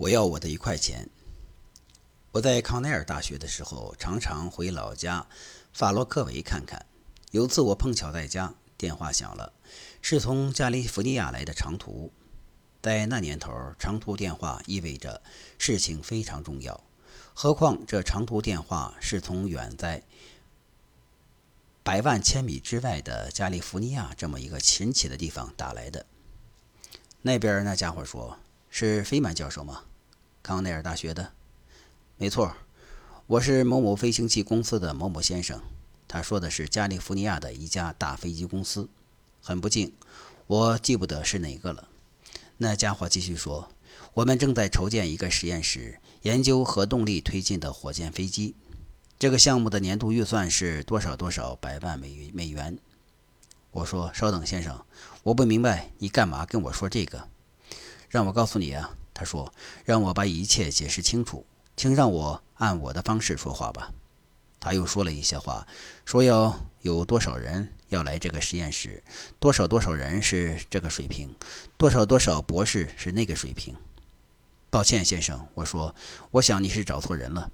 我要我的一块钱。我在康奈尔大学的时候，常常回老家法洛克维看看。有次我碰巧在家，电话响了，是从加利福尼亚来的长途。在那年头，长途电话意味着事情非常重要，何况这长途电话是从远在百万千米之外的加利福尼亚这么一个神奇的地方打来的。那边那家伙说：“是费曼教授吗？”康奈尔大学的，没错，我是某某飞行器公司的某某先生。他说的是加利福尼亚的一家大飞机公司。很不幸，我记不得是哪个了。那家伙继续说：“我们正在筹建一个实验室，研究核动力推进的火箭飞机。这个项目的年度预算是多少多少百万美美元。”我说：“稍等，先生，我不明白你干嘛跟我说这个。让我告诉你啊。”他说：“让我把一切解释清楚，请让我按我的方式说话吧。”他又说了一些话，说要有多少人要来这个实验室，多少多少人是这个水平，多少多少博士是那个水平。抱歉，先生，我说，我想你是找错人了。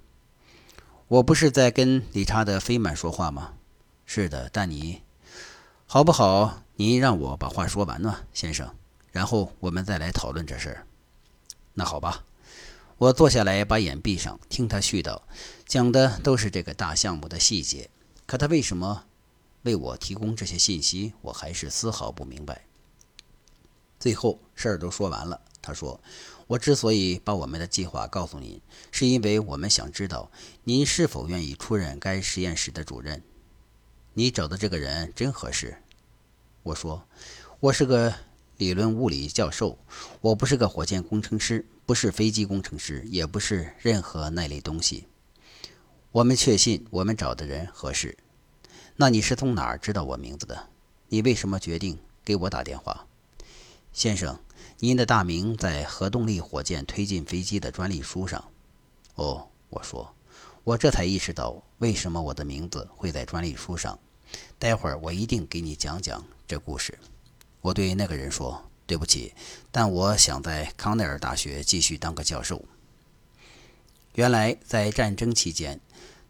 我不是在跟理查德·菲曼说话吗？是的，但你好不好？您让我把话说完呢，先生，然后我们再来讨论这事儿。那好吧，我坐下来，把眼闭上，听他絮叨，讲的都是这个大项目的细节。可他为什么为我提供这些信息，我还是丝毫不明白。最后事儿都说完了，他说：“我之所以把我们的计划告诉您，是因为我们想知道您是否愿意出任该实验室的主任。你找的这个人真合适。”我说：“我是个。”理论物理教授，我不是个火箭工程师，不是飞机工程师，也不是任何那类东西。我们确信我们找的人合适。那你是从哪儿知道我名字的？你为什么决定给我打电话，先生？您的大名在核动力火箭推进飞机的专利书上。哦，我说，我这才意识到为什么我的名字会在专利书上。待会儿我一定给你讲讲这故事。我对那个人说：“对不起，但我想在康奈尔大学继续当个教授。”原来在战争期间，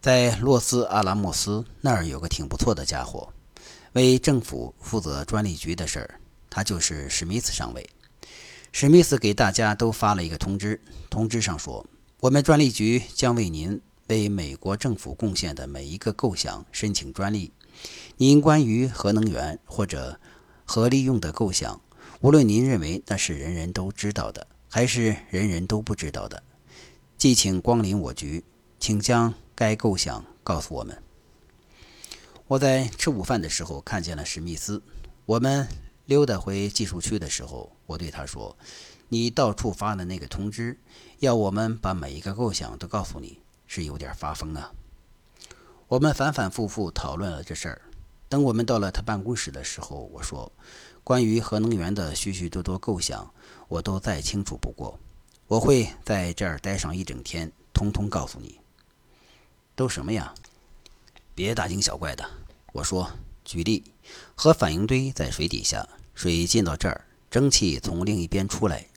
在洛斯阿拉莫斯那儿有个挺不错的家伙，为政府负责专利局的事儿。他就是史密斯上尉。史密斯给大家都发了一个通知，通知上说：“我们专利局将为您为美国政府贡献的每一个构想申请专利。您关于核能源或者……”和利用的构想，无论您认为那是人人都知道的，还是人人都不知道的，即请光临我局，请将该构想告诉我们。我在吃午饭的时候看见了史密斯。我们溜达回技术区的时候，我对他说：“你到处发的那个通知，要我们把每一个构想都告诉你，是有点发疯啊。”我们反反复复讨论了这事儿。等我们到了他办公室的时候，我说：“关于核能源的许许多多构想，我都再清楚不过。我会在这儿待上一整天，通通告诉你。都什么呀？别大惊小怪的。”我说：“举例，核反应堆在水底下，水进到这儿，蒸汽从另一边出来，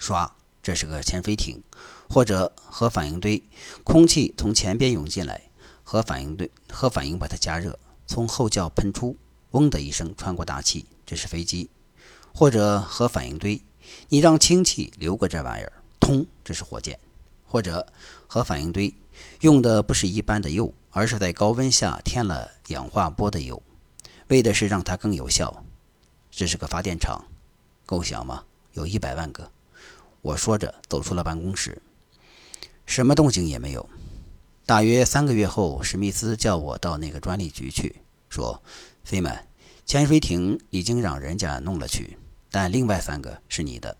唰，这是个潜水艇；或者核反应堆，空气从前边涌进来，核反应堆核反应把它加热。”从后脚喷出，嗡的一声穿过大气，这是飞机，或者核反应堆，你让氢气流过这玩意儿，通，这是火箭，或者核反应堆用的不是一般的铀，而是在高温下添了氧化铂的铀，为的是让它更有效，这是个发电厂，构想吗？有一百万个。我说着走出了办公室，什么动静也没有。大约三个月后，史密斯叫我到那个专利局去，说：“费曼，潜水艇已经让人家弄了去，但另外三个是你的。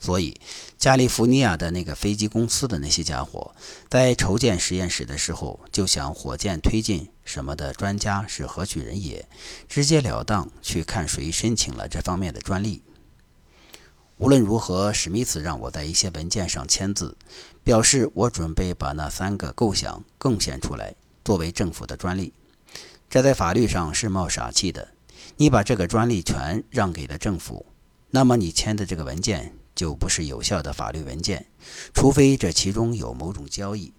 所以，加利福尼亚的那个飞机公司的那些家伙，在筹建实验室的时候，就想火箭推进什么的专家是何许人也，直截了当去看谁申请了这方面的专利。”无论如何，史密斯让我在一些文件上签字，表示我准备把那三个构想贡献出来，作为政府的专利。这在法律上是冒傻气的。你把这个专利权让给了政府，那么你签的这个文件就不是有效的法律文件，除非这其中有某种交易。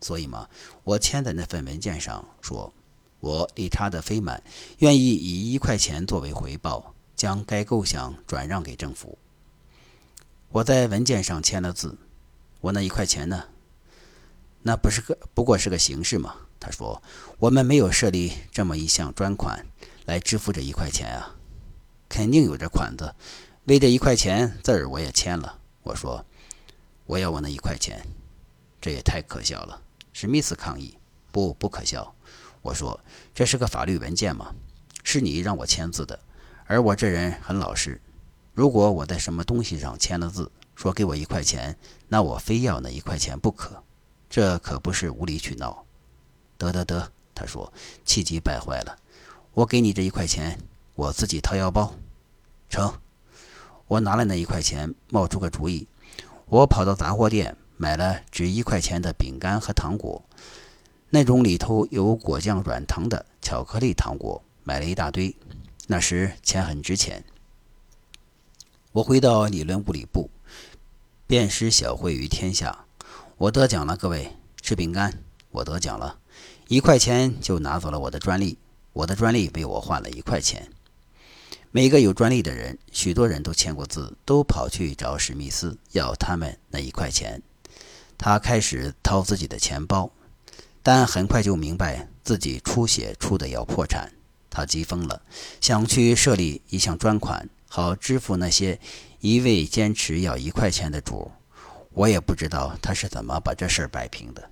所以嘛，我签的那份文件上说，我理查德·菲满愿意以一块钱作为回报，将该构想转让给政府。我在文件上签了字。我那一块钱呢？那不是个不过是个形式嘛？他说，我们没有设立这么一项专款来支付这一块钱啊。肯定有这款子，为这一块钱字儿我也签了。我说，我要我那一块钱，这也太可笑了。史密斯抗议：“不，不可笑。”我说：“这是个法律文件嘛，是你让我签字的，而我这人很老实。如果我在什么东西上签了字，说给我一块钱，那我非要那一块钱不可。这可不是无理取闹。”得得得，他说，气急败坏了。我给你这一块钱，我自己掏腰包。成。我拿了那一块钱，冒出个主意，我跑到杂货店。买了值一块钱的饼干和糖果，那种里头有果酱软糖的巧克力糖果，买了一大堆。那时钱很值钱。我回到理论物理部，便施小惠于天下。我得奖了，各位吃饼干。我得奖了，一块钱就拿走了我的专利。我的专利被我换了一块钱。每个有专利的人，许多人都签过字，都跑去找史密斯要他们那一块钱。他开始掏自己的钱包，但很快就明白自己出血出的要破产。他急疯了，想去设立一项专款，好支付那些一味坚持要一块钱的主。我也不知道他是怎么把这事儿摆平的。